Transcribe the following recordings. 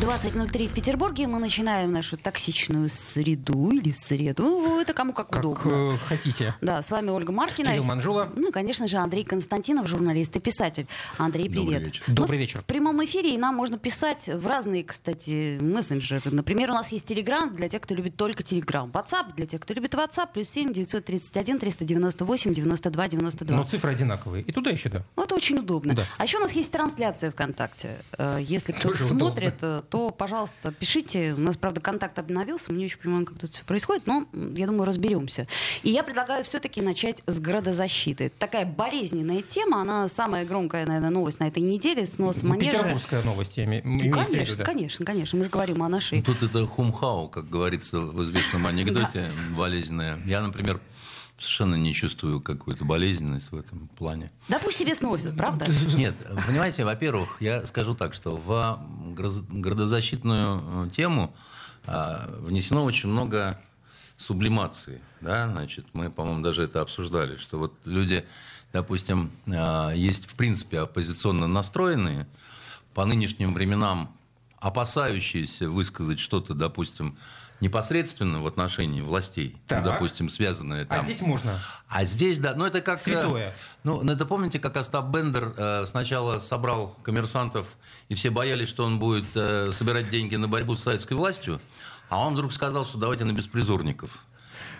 20.03 в Петербурге. Мы начинаем нашу токсичную среду или среду. Ну, это кому как, Как удобно. э, хотите. Да, с вами Ольга Маркина. Кирилл Манжула. Ну и, конечно же, Андрей Константинов, журналист и писатель. Андрей, Добрый привет. вечер. Добрый Ну, вечер. В прямом эфире и нам можно писать в разные, кстати, мессенджеры. Например, у нас есть Телеграм для тех, кто любит только Телеграм. WhatsApp для тех, кто любит WhatsApp. Плюс 7 931 398 92 92. Но цифры одинаковые. И туда еще да. Вот очень удобно. Да. А еще у нас есть трансляция ВКонтакте. Э, Если кто-то Тоже смотрит, э, то, пожалуйста, пишите. У нас, правда, контакт обновился. Мы не очень понимаем, как тут все происходит, но, я думаю, разберемся. И я предлагаю все-таки начать с градозащиты. Это такая болезненная тема. Она самая громкая, наверное, новость на этой неделе. Снос манежа. Петербургская новость, я Ну, в виду, конечно, да. конечно, конечно. Мы же говорим о нашей... Тут это хумхау, как говорится в известном анекдоте, болезненное. Я, например, совершенно не чувствую какую-то болезненность в этом плане. Да пусть себе сносят, правда? Нет, понимаете, во-первых, я скажу так, что в градозащитную э, тему а, внесено очень много сублимации. Да? Значит, мы, по-моему, даже это обсуждали, что вот люди, допустим, а, есть в принципе оппозиционно настроенные, по нынешним временам опасающиеся высказать что-то, допустим, непосредственно в отношении властей, ну, Так. допустим, связанное А там. здесь можно. А здесь, да, ну это как... э, Святое. Ну, ну, это помните, как Остап Бендер э, сначала собрал коммерсантов, и все боялись, что он будет э, собирать деньги на борьбу с советской властью, а он вдруг сказал, что давайте на беспризорников.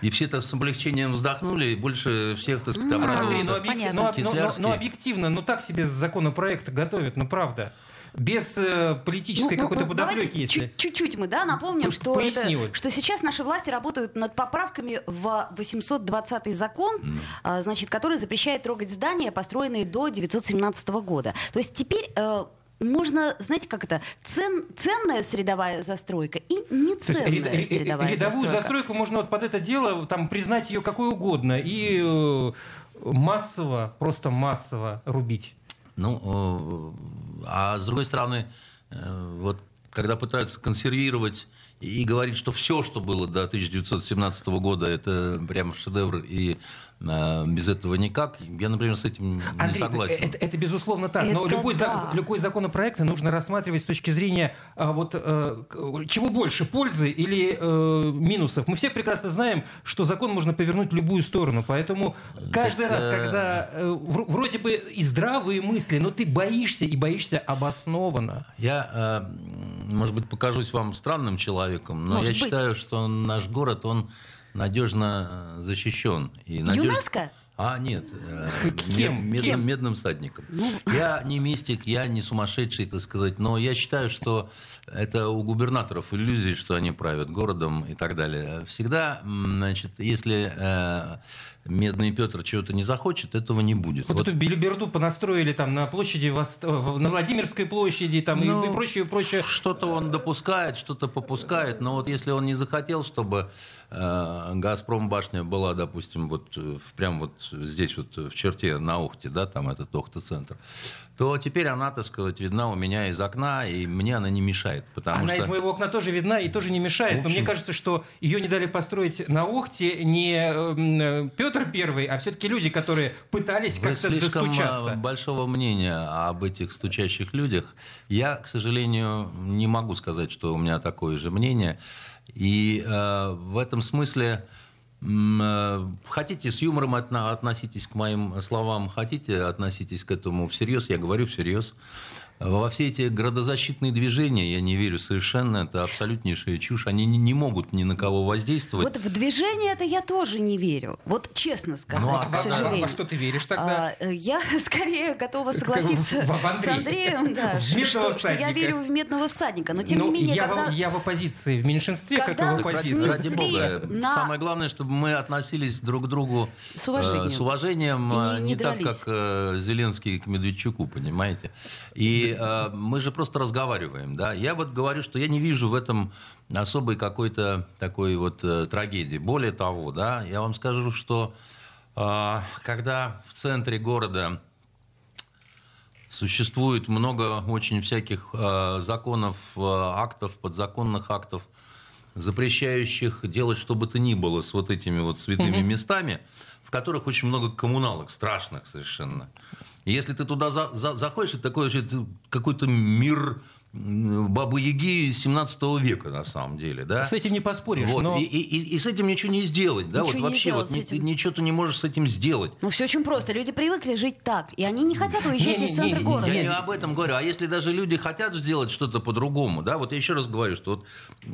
И все это с облегчением вздохнули, и больше всех, так сказать, Ну, Андрей, обрадовался. ну, объектив- ну, ну, ну, ну, объективно, ну так себе законопроект готовят, ну правда. Без э, политической Ну, ну, какой-то ну, подоплеки, если... чуть- чуть-чуть мы, да, напомним, что, это- что сейчас наши власти работают над поправками в 820 закон, а, значит, который запрещает трогать здания, построенные до 917 года. То есть теперь э, можно, знаете, как это, цен, ценная средовая застройка и То есть неценная ряд- ря- средовая рядовую застройка. застройку можно вот под это дело там признать ее какой угодно и э, массово, просто массово рубить. Ну, э, а с другой стороны, э, вот когда пытаются консервировать и говорить, что все, что было до 1917 года, это прям шедевр, и без этого никак, я, например, с этим не Андрей, согласен. Это, это безусловно так. Но Это любой, за- да. любой законопроект нужно рассматривать с точки зрения а, вот, э, к- чего больше, пользы или э, минусов. Мы все прекрасно знаем, что закон можно повернуть в любую сторону. Поэтому каждый Так, раз, э, когда э, вр- вроде бы и здравые мысли, но ты боишься и боишься обоснованно. Я, э, может быть, покажусь вам странным человеком, но Может я быть. считаю, что наш город, он надежно э, защищен. И надеж- ЮНЕСКО? А, нет. э, Кем? мед- Кем? Медным всадником. Ну. Я не мистик, я не сумасшедший, так сказать, но я считаю, что это у губернаторов иллюзии, что они правят городом и так далее. Всегда, значит, если э, Медный Петр чего-то не захочет, этого не будет. Вот, Вот эту билиберду понастроили там на площади, в- на Владимирской площади там, и- Ну, и прочее, и прочее. Что-то он допускает, что-то попускает, но вот если он не захотел, чтобы э, Газпром башня была, допустим, вот э, прям вот здесь вот в черте на Охте, да, там этот Охта-центр, то теперь она, так сказать, видна у меня из окна, и мне она не мешает, потому Она что... из моего окна тоже видна и тоже не мешает. В Но мне общем- кажется, что ее не дали построить на Охте не э, Петр Первый, а все-таки люди, которые пытались как-то достучаться. э, большого мнения об этих стучащих людях. Я, к сожалению, не могу сказать, что у меня такое же мнение. И э, в этом смысле э, хотите с юмором отна- относитесь к моим словам, хотите относитесь к этому всерьез, я говорю всерьез. Во все эти градозащитные движения я не верю совершенно, это абсолютнейшая чушь. Они не, не могут ни на кого воздействовать. Вот в движение это я тоже не верю. Вот честно сказать, Ну, а к сожалению. Во что ты веришь тогда? А, э, я скорее готова Как согласиться в- в Андрея. с Андреем, да, что, что- я верю в медного всадника. Но тем Ну, не менее, я, когда... в, я в оппозиции, в меньшинстве, как Когда и в оппозиции. ради бога. на- Самое главное, чтобы мы относились друг к другу С уважением. э, с уважением, И э, не не, так, как э, Зеленский к Медведчуку, понимаете. И э, мы же просто разговариваем, да. Я вот говорю, что я не вижу в этом особой какой-то такой вот э, трагедии. Более того, да, я вам скажу, что э, когда в центре города Существует много очень всяких законов, актов, подзаконных актов, запрещающих делать что бы то ни было с вот этими вот святыми местами, в которых очень много коммуналок, страшных совершенно. Если ты туда за, за, заходишь, это такой какой-то мир Бабы Яги 17 века, на самом деле, да? С этим не поспоришь, вот. но... И, и, и с этим ничего не сделать, да? Ничего вот вообще вот, ни, ничего ты не можешь с этим сделать. Ну, все очень просто. Люди привыкли жить так, и они не хотят уезжать из центра города. Я не об этом говорю. А если даже люди хотят сделать что-то по-другому, да, вот я еще раз говорю, что вот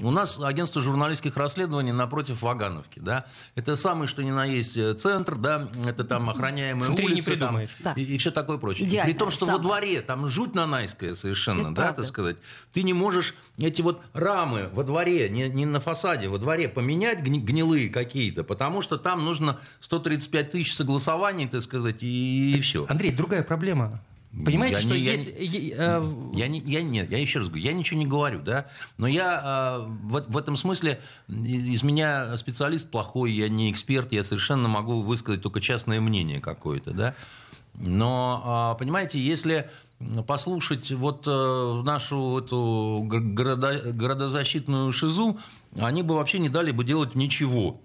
у нас агентство журналистских расследований напротив Вагановки, да, это самый что ни на есть э, центр, да, это там охраняемые Смотри, не улицы, там. Да. и, и все такое прочее. Идеально, При том, что самое. во дворе там жуть нанайская совершенно, Это да, правда. так сказать, ты не можешь эти вот рамы во дворе, не, не на фасаде, во дворе поменять гни- гнилые какие-то, потому что там нужно 135 тысяч согласований, так сказать, и, все. Андрей, другая проблема. Понимаете, Я что не- я если... е- э, Я, не, я, нет, я еще раз говорю, я ничего не говорю, да, но я э, в, в этом смысле, и- из меня специалист плохой, я не эксперт, я совершенно могу высказать только частное мнение какое-то, да, но, а, понимаете, если послушать вот э, нашу эту города- городозащитную шизу, они бы вообще не дали бы делать ничего.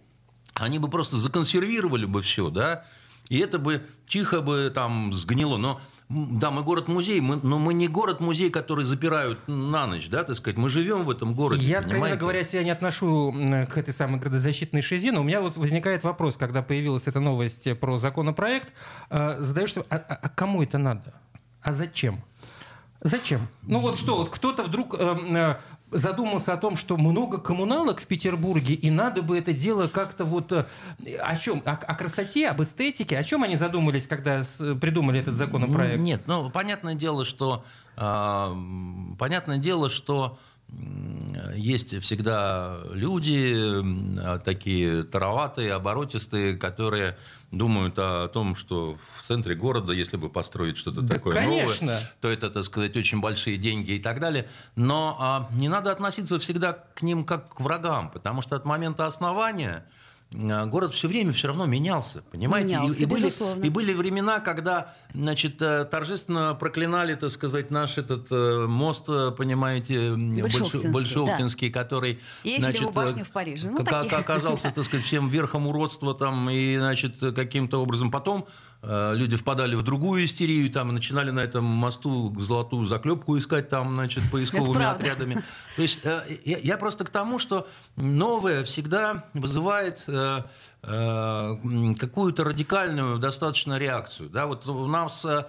Они бы просто законсервировали бы все, да, и это бы тихо бы там сгнило. Но да, мы город-музей, мы, но мы не город-музей, который запирают на ночь, да, так сказать. Мы живем в этом городе. Я, откровенно понимаете? говоря, себя не отношу к этой самой градозащитной шизе, но у меня вот возникает вопрос, когда появилась эта новость про законопроект, э, задаешься, а, а- а кому это надо? А зачем? Зачем? Ну вот что, вот кто-то вдруг э, э, задумался о том, что много коммуналок в Петербурге, и надо бы это дело как-то вот... э, о чем? О, о красоте, об эстетике? О чем они задумались, когда с- придумали этот законопроект? Нет, ну, понятное дело, что... м, понятное дело, что есть всегда люди а, такие тароватые, оборотистые, которые думают о том, что в центре города, если бы построить что-то Да, такое конечно. новое, то это, так сказать, очень большие деньги и так далее. Но а, не надо относиться всегда к ним как к врагам, потому что от момента основания город все время все равно менялся, понимаете? И- Менялся, и, были, безусловно. и были времена, когда, значит, э, торжественно проклинали, так сказать, наш этот э, мост, э, понимаете, м, Большоктинский, Больш- Большоктинский, который, И значит, башню в Париже. Ну, такие. оказался, так сказать, всем верхом уродства там, и, значит, каким-то образом потом люди впадали в другую истерию, там, и начинали на этом мосту золотую заклепку искать там, значит, поисковыми отрядами. То есть э, я, я просто к тому, что новое всегда вызывает э, э, какую-то радикальную достаточно реакцию. Да, вот у нас э,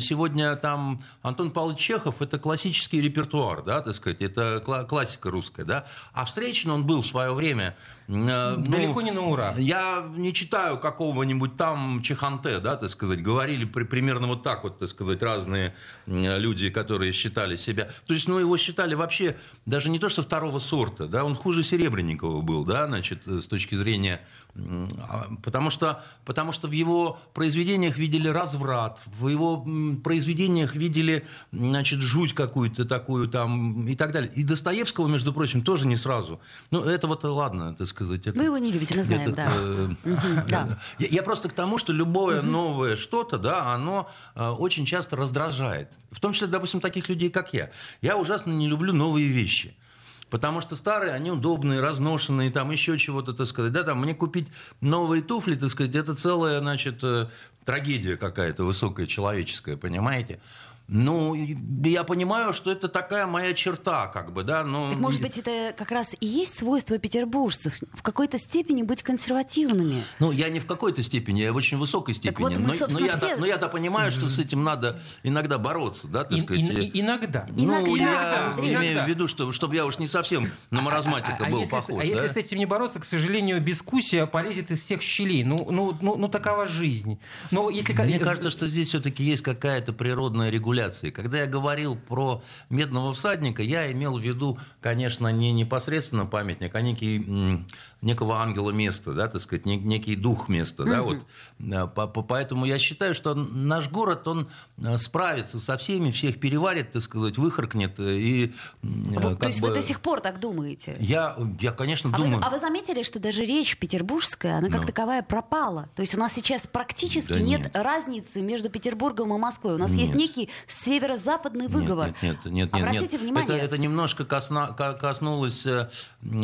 сегодня там Антон Павлович Чехов – это классический репертуар, да, так сказать, это кла- классика русская, да, а встречен он был в свое время э, ну, Далеко не на ура. я не читаю какого-нибудь там Чеханте, да, так сказать, говорили при- примерно вот так вот, так сказать, разные люди, которые считали себя. То есть, ну, его считали вообще даже не то, что второго сорта, да, он хуже Серебренникова был, да, значит, с точки зрения Потому что, потому что в его произведениях видели разврат, в его произведениях видели значит, жуть какую-то такую там и так далее. И Достоевского, между прочим, тоже не сразу. Ну, это вот ладно, так сказать. это- Вы его не любите, мы знаем, этот, да. э, да. я, я просто к тому, что любое новое что-то, да, оно э, очень часто раздражает. В том числе, допустим, таких людей, как я. Я ужасно не люблю новые вещи. Потому что старые, они удобные, разношенные, там еще чего-то, так сказать. Да, там мне купить новые туфли, так сказать, это целая, значит, э, трагедия какая-то высокая, человеческая, понимаете? Ну, я понимаю, что это такая моя черта, как бы, да, но... Так может быть, это как раз и есть свойство петербуржцев в какой-то степени быть консервативными. Ну, я не в какой-то степени, я в очень высокой степени. вот мы, но, но, я, все- но я-то понимаю, что с этим надо иногда бороться, да, так И- сказать. и- и- иногда. Ну, Иногда, я Андрей. имею Иногда. в виду, что, чтобы я уж не совсем на маразматика А- а был если, с- похож. а да? если с этим не бороться, к сожалению, дискуссия полезет из всех щелей. Ну, ну, ну, ну такова жизнь. Но если Мне кажется, что здесь все-таки есть какая-то природная регуляция. Когда я говорил про медного всадника, я имел в виду, конечно, не непосредственно памятник, а некий, некого ангела места, да, так сказать, не- некий дух места. Да, вот. По- Поэтому я считаю, что наш город, он э, справится со всеми, всех переварит, так сказать, выхаркнет. э, И, как то есть бы, вы до сих пор так думаете? я, я, конечно, А вы, думаю... а вы заметили, что даже речь петербургская, она как Ну. таковая пропала? То есть у нас сейчас практически Да нет, нет. разницы между Петербургом и Москвой. У нас есть Нет. некий северо-западный выговор. Нет, нет, нет, нет. Обратите нет. внимание. Это, это немножко косна, коснулось э,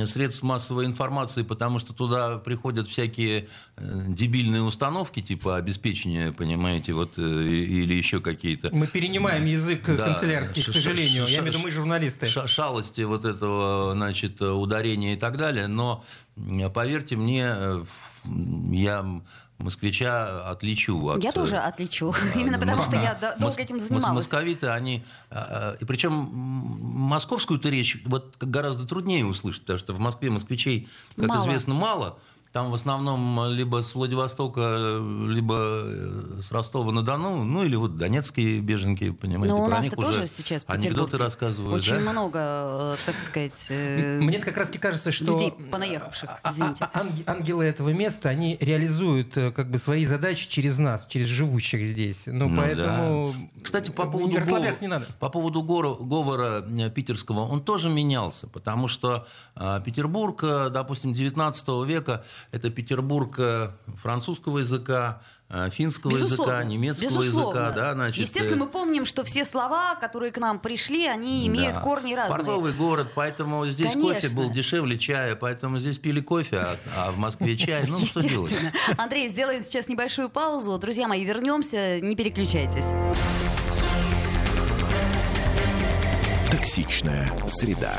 средств массовой информации, потому что туда приходят всякие э, дебильные установки, типа обеспечения, понимаете, вот, э, или еще какие-то. Мы перенимаем язык Да. канцелярский, к сожалению. Я имею в виду, мы журналисты. ша- шалости вот этого, значит, ударения и так далее. Но поверьте мне, э, я москвича отличу от... Я тоже э, отличу. Именно потому что я до- долго Мос- этим занималась. Московиты, они... а, а, И причем московскую-то речь вот гораздо труднее услышать, потому что в Москве москвичей, как Мало. известно, мало. Там в основном либо с Владивостока, либо э, с Ростова-на-Дону, ну или вот донецкие беженки, понимаете, Но у про нас-то них уже тоже сейчас в анекдоты рассказывают. очень да? много, э, так сказать, э, Мне как раз кажется, что людей понаехавших, а- а- извините. а- анг- ангелы этого места, они реализуют э, как бы свои задачи через нас, через живущих здесь. Ну, Ну поэтому да. Кстати, по э, поводу, расслабляться не надо. по поводу говора э, питерского, он тоже менялся, потому что э, Петербург, э, допустим, 19 века, это Петербург э, французского языка, э, финского языка, немецкого безусловно. языка. Да, значит, Естественно, э, мы помним, что все слова, которые к нам пришли, они имеют да. корни разные. Портовый город, поэтому здесь кофе Конечно. был дешевле чая, поэтому здесь пили кофе, а, а в Москве чай. Ну, что делать? Естественно. Андрей, сделаем сейчас небольшую паузу. Друзья мои, вернемся, не переключайтесь. Токсичная среда.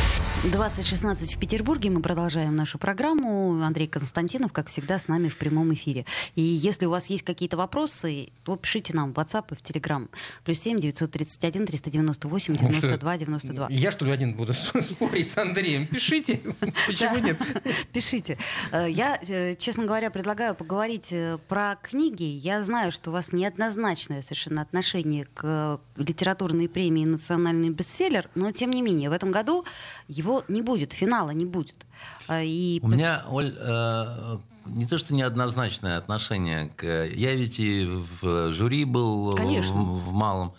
2016 в Петербурге. Мы продолжаем нашу программу. Андрей Константинов, как всегда, с нами в прямом эфире. И если у вас есть какие-то вопросы, то пишите нам в WhatsApp и в Telegram. Плюс 7 931 398 92 92. Я что ли один буду спорить с Андреем? Пишите. Почему нет? Пишите. Э, Я, э, честно говоря, предлагаю поговорить э, про книги. Я знаю, что у вас неоднозначное совершенно отношение к литературной премии «Национальный бестселлер», но, тем не менее, в этом году его не будет, финала не будет. А, И У меня, Оль, э, не то что неоднозначное отношение к... Я ведь и в жюри был Конечно. В, в малом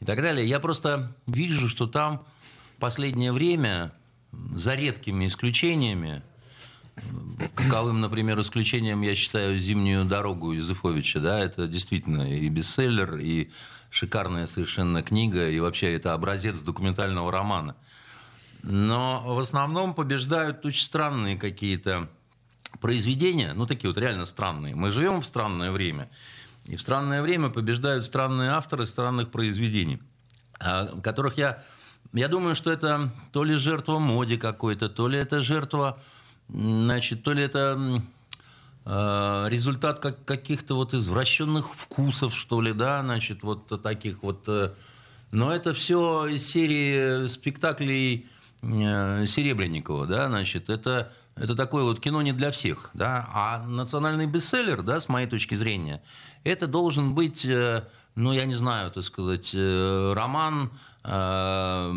и так далее. Я просто вижу, что там последнее время, за редкими исключениями, каковым, например, исключением я считаю «Зимнюю дорогу» Юзефовича, да, это действительно и бестселлер, и шикарная совершенно книга, и вообще это образец документального романа. Но в основном побеждают очень странные какие-то произведения, ну такие вот реально странные. Мы живем в странное время, и в странное время побеждают странные авторы странных произведений, а, которых я... Я думаю, что это то ли жертва моде какой-то, то ли это жертва, значит, то ли это э, результат как, каких-то вот извращенных вкусов, что ли, да, значит, вот таких вот... э, Но это все из серии спектаклей Серебренникова, да, значит, это, это такое вот кино не для всех, да, а национальный бестселлер, да, с моей точки зрения, это должен быть, э, ну, я не знаю, так сказать, э, роман э,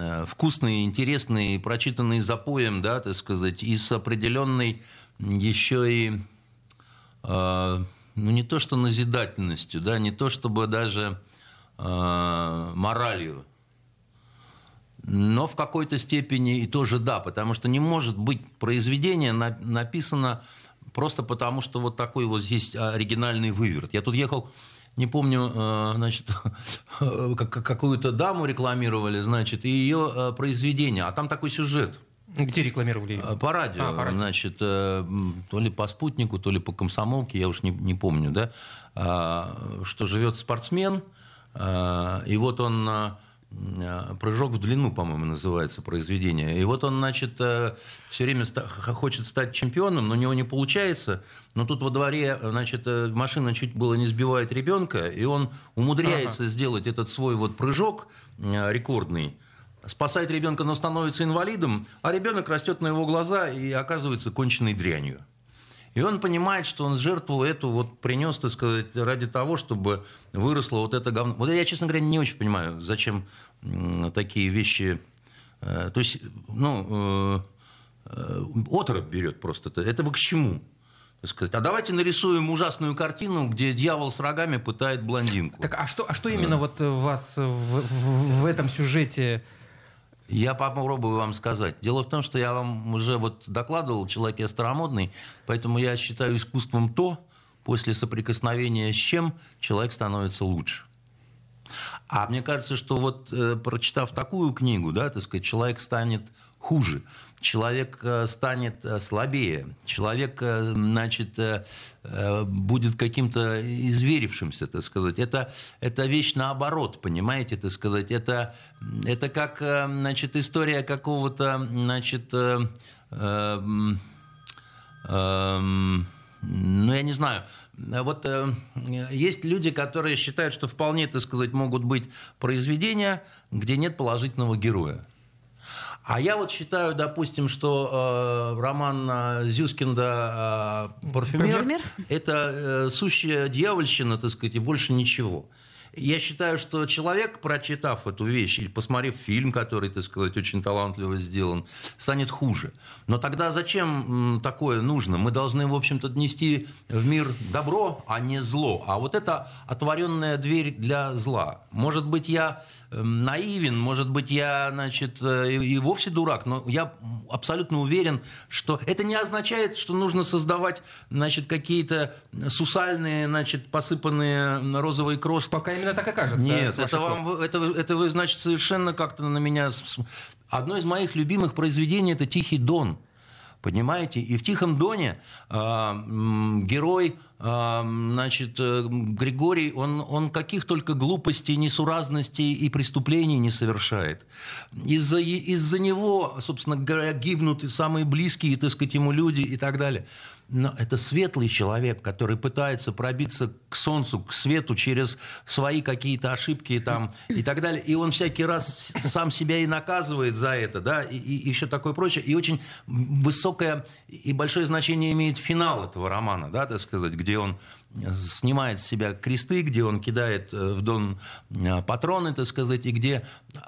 э, вкусный, интересный, прочитанный запоем, да, так сказать, и с определенной еще и э, ну не то что назидательностью, да, не то чтобы даже э, моралью, но в какой-то степени и тоже да, потому что не может быть произведение на- написано просто потому, что вот такой вот здесь оригинальный выверт. Я тут ехал, не помню, э, значит, как- как- какую-то даму рекламировали, значит, и ее э, произведение, а там такой сюжет. Где рекламировали? Э, По радио, А, по радио. значит, то ли по спутнику, то ли по комсомолке, я уж не, не помню, да, а, что живет спортсмен, и вот он прыжок в длину, по-моему, называется произведение. И вот он, значит, все время хочет стать чемпионом, но у него не получается. Но тут во дворе, значит, э, машина чуть было не сбивает ребенка, и он умудряется сделать этот свой вот прыжок э, рекордный, спасает ребенка, но становится инвалидом, а ребенок растет на его глаза и оказывается конченной дрянью. И он понимает, что он жертву эту вот принес, так сказать, ради того, чтобы выросло вот это говно. Вот я, честно говоря, не очень понимаю, зачем такие вещи... э, То есть, ну, э, э, отрыв берет просто. Это, это вы к чему? сказать, а давайте нарисуем ужасную картину, где дьявол с рогами пытает блондинку. Так, а что, а что именно вот вас в, в, в этом сюжете я попробую вам сказать. Дело в том, что я вам уже вот докладывал, человек я старомодный, поэтому я считаю искусством то, после соприкосновения с чем человек становится лучше. А мне кажется, что вот э, прочитав такую книгу, да, так сказать, человек станет хуже человек э, станет э, слабее, человек, э, значит, будет каким-то изверившимся, так сказать. Это, это вещь наоборот, понимаете, так сказать. Это, это как, значит, история какого-то, значит, э, э, э, ну, я не знаю, вот э, есть люди, которые считают, что вполне, так сказать, могут быть произведения, где нет положительного героя. А я вот считаю, допустим, что э, роман э, Зюскинда э, «Парфюмер», это э, сущая дьявольщина, так сказать, и больше ничего. Я считаю, что человек, прочитав эту вещь или посмотрев фильм, который, так сказать, очень талантливо сделан, станет хуже. Но тогда зачем такое нужно? Мы должны, в общем-то, нести в мир добро, а не зло. А вот это отворенная дверь для зла. Может быть, я Эм, наивен, может быть, я, значит, э, и вовсе дурак, но я абсолютно уверен, что это не означает, что нужно создавать, значит, какие-то сусальные, значит, посыпанные розовой крошкой. Пока именно так и кажется. Нет, это, вам, это, это вы, значит, совершенно как-то на меня... Одно из моих любимых произведений – это «Тихий дон». Понимаете? И в «Тихом доне» э, герой значит, э, Григорий, он, он каких только глупостей, несуразностей и преступлений не совершает. Из-за из него, собственно говоря, гибнут самые близкие, так сказать, ему люди и так далее. Но это светлый человек, который пытается пробиться к солнцу, к свету через свои какие-то ошибки там, и так далее. И он всякий раз сам себя и наказывает за это, да, и, и еще такое прочее. И очень высокое и большое значение имеет финал этого романа, да, так сказать, где он снимает с себя кресты, где он кидает э, в дон э, патроны, так сказать, и где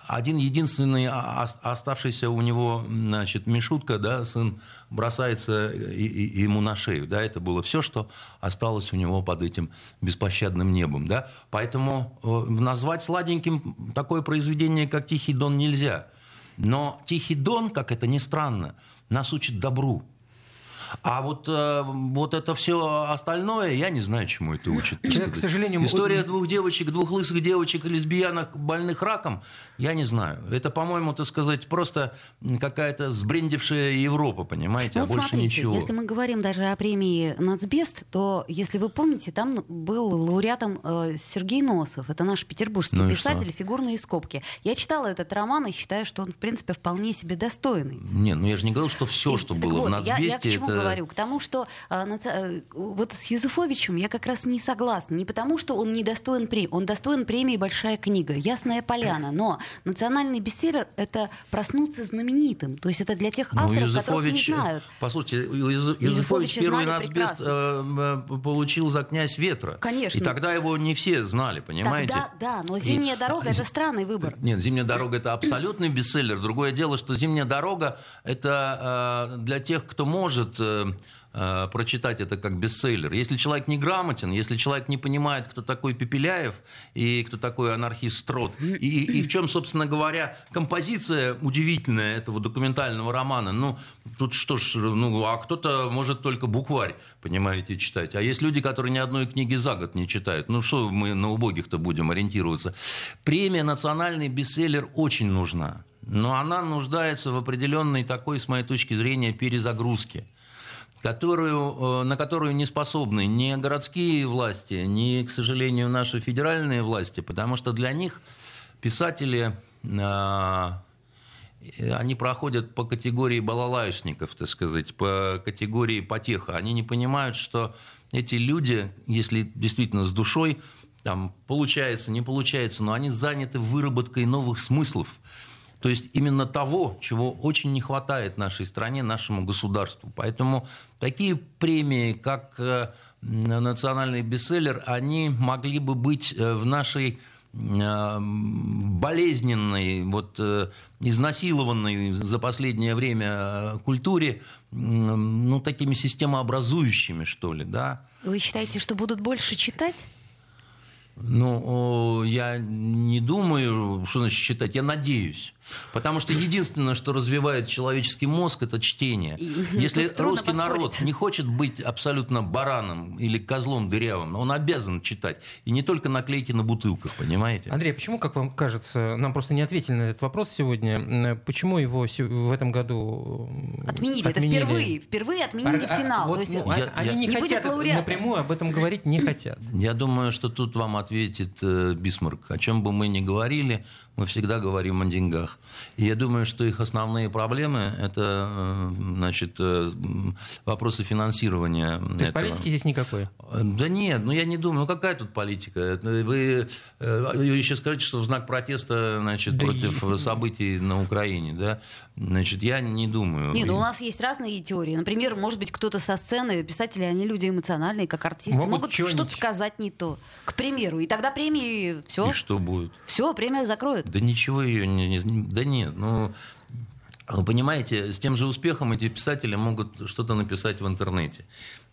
один единственный оставшийся у него, значит, Мишутка, да, сын, бросается и, ему на шею, да, это было все, что осталось у него под этим беспощадным небом, да, поэтому э, назвать сладеньким такое произведение, как «Тихий дон» нельзя, но «Тихий дон», как это ни странно, нас учит добру, а вот, э, вот это все остальное, я не знаю, чему это учит. Человек, к сожалению... История двух девочек, двух лысых девочек, лесбиянок, больных раком, я не знаю. Это, по-моему, так сказать, просто какая-то сбрендившая Европа, понимаете, ну, а больше смотрите, ничего. Если мы говорим даже о премии «Нацбест», то, если вы помните, там был лауреатом э, Сергей Носов. Это наш петербургский Ну и писатель что? «Фигурные скобки». Я читала этот роман и считаю, что он, в принципе, вполне себе достойный. Не, ну я же не говорил, что все, И- что было вот, в я, Нацбесте, я чему это... говорю? К тому, что а, э, вот с Юзефовичем я как раз не согласна. Не потому, что он не достоин премии. Он достоин премии «Большая книга», «Ясная поляна». Но национальный бестселлер — это проснуться знаменитым. То есть это для тех Ну, авторов, которых не Юзефович, знают. послушайте, Юзефович Юзефовича первый нацбест э, э, получил за «Князь ветра». Конечно. И тогда его не все знали, понимаете? Тогда, да, но «Зимняя И- дорога» — это странный выбор. Нет, «Зимняя дорога» — это абсолютный бестселлер. Другое дело, что «Зимняя дорога» — это э, для тех, кто может э, э, прочитать это как бестселлер. Если человек не грамотен, если человек не понимает, кто такой Пепеляев и кто такой анархист Строт, и, и в чем, собственно говоря, композиция удивительная этого документального романа, ну, тут что ж, ну, а кто-то может только букварь, понимаете, читать. А есть люди, которые ни одной книги за год не читают. Ну, что мы на убогих-то будем ориентироваться? Премия «Национальный бестселлер» очень нужна. Но она нуждается в определенной такой, с моей точки зрения, перезагрузке которую, э, на которую не способны ни городские власти, ни, к сожалению, наши федеральные власти, потому что для них писатели, э, они проходят по категории балалайшников, так сказать, по категории потеха. Они не понимают, что эти люди, если действительно с душой, там, получается, не получается, но они заняты выработкой новых смыслов. То есть именно того, чего очень не хватает нашей стране, нашему государству. Поэтому такие премии, как э, национальный бестселлер, они могли бы быть э, в нашей э, болезненной, вот, изнасилованной за последнее время культуре, ну, такими системообразующими, что ли, да. Вы считаете, что будут больше читать? Ну, я не думаю, что значит читать, я надеюсь. Потому что единственное, что развивает человеческий мозг, это чтение. И, Если русский народ не хочет быть абсолютно бараном или козлом дырявым, он обязан читать. И не только наклейки на бутылках, понимаете? Андрей, почему, как вам кажется, нам просто не ответили на этот вопрос сегодня, почему его в этом году отменили? отменили? Это впервые. Впервые отменили а, финал. А, вот, есть, ну, я, они я, не, не хотят напрямую об этом говорить, не хотят. Я думаю, что тут вам ответит э, Бисмарк. О чем бы мы ни говорили, мы всегда говорим о деньгах. И я думаю, что их основные проблемы – это э, значит, э, вопросы финансирования. То есть политики здесь никакой? Да нет, ну я не думаю. Ну какая тут политика? Вы, э, вы еще скажете, что в знак протеста значит, да против и... событий на Украине. Да? Значит, я не думаю. Нет, ну у нас есть разные теории. Например, может быть, кто-то со сцены, писатели, они люди эмоциональные, как артисты, могут, могут что-то сказать не то. К примеру. И тогда премии все. И что будет? Все, премию закроют. Да ничего ее не, не... Да нет, ну... Вы понимаете, с тем же успехом эти писатели могут что-то написать в интернете.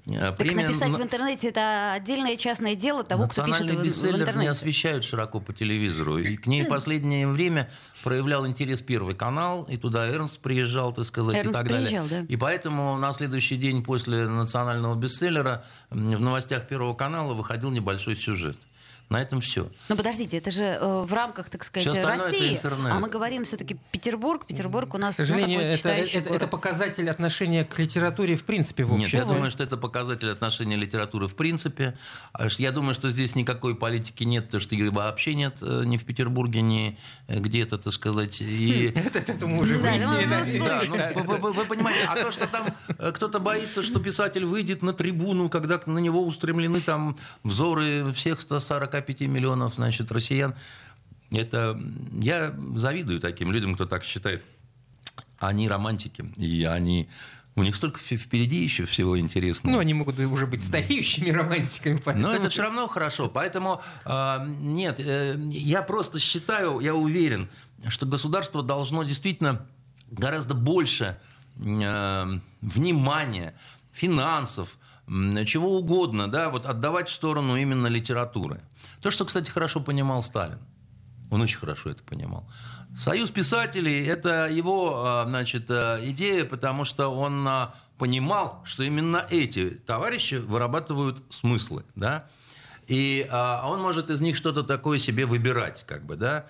Так Премия... написать в интернете это отдельное частное дело того, кто пишет в, в интернете. не освещают широко по телевизору. И к ней в последнее время проявлял интерес Первый канал, и туда Эрнст приезжал, так сказать, Эрнст и так приезжал, далее. Да. И поэтому на следующий день после национального бестселлера в новостях Первого канала выходил небольшой сюжет. На этом все. Но подождите, это же э, в рамках, так сказать, России. А мы говорим все-таки Петербург. Петербург у нас К сожалению, ну, это, это, это показатель отношения к литературе в принципе в обществе. Нет, я думаю, что это показатель отношения литературы в принципе. А я думаю, что здесь никакой политики нет, потому что ее вообще нет э, ни в Петербурге, ни где-то, так сказать. И... Это мы уже выяснили. Ну, вы понимаете, а то, что там э, кто-то боится, что писатель выйдет на трибуну, когда на него устремлены там взоры всех 140 45 миллионов, значит, россиян. Это я завидую таким людям, кто так считает. Они романтики, и они у них столько впереди еще всего интересного. Ну, они могут уже быть стареющими романтиками. Поэтому... Но это все равно хорошо. Поэтому э, нет, э, я просто считаю, я уверен, что государство должно действительно гораздо больше э, внимания, финансов, чего угодно, да, вот отдавать в сторону именно литературы. То, что, кстати, хорошо понимал Сталин. Он очень хорошо это понимал. Союз писателей – это его а, значит, а, идея, потому что он а, понимал, что именно эти товарищи вырабатывают смыслы. Да? И он может из них что-то такое себе выбирать. Как бы, да?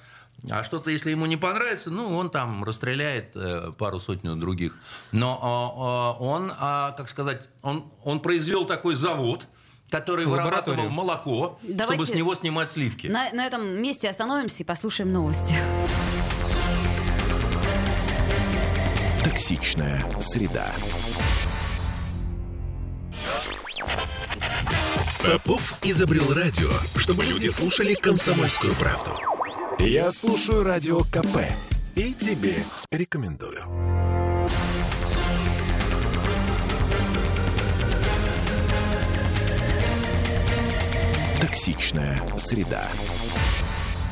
А что-то, если ему не понравится, ну, он там расстреляет э, пару сотен других. Но он, как сказать, он, он произвел такой завод, который вырабатывал молоко, Давайте чтобы с него снимать сливки. На, на этом месте остановимся и послушаем новости. Токсичная среда. Попов изобрел радио, чтобы люди слушали комсомольскую правду. Я слушаю радио КП и тебе рекомендую. Токсичная среда.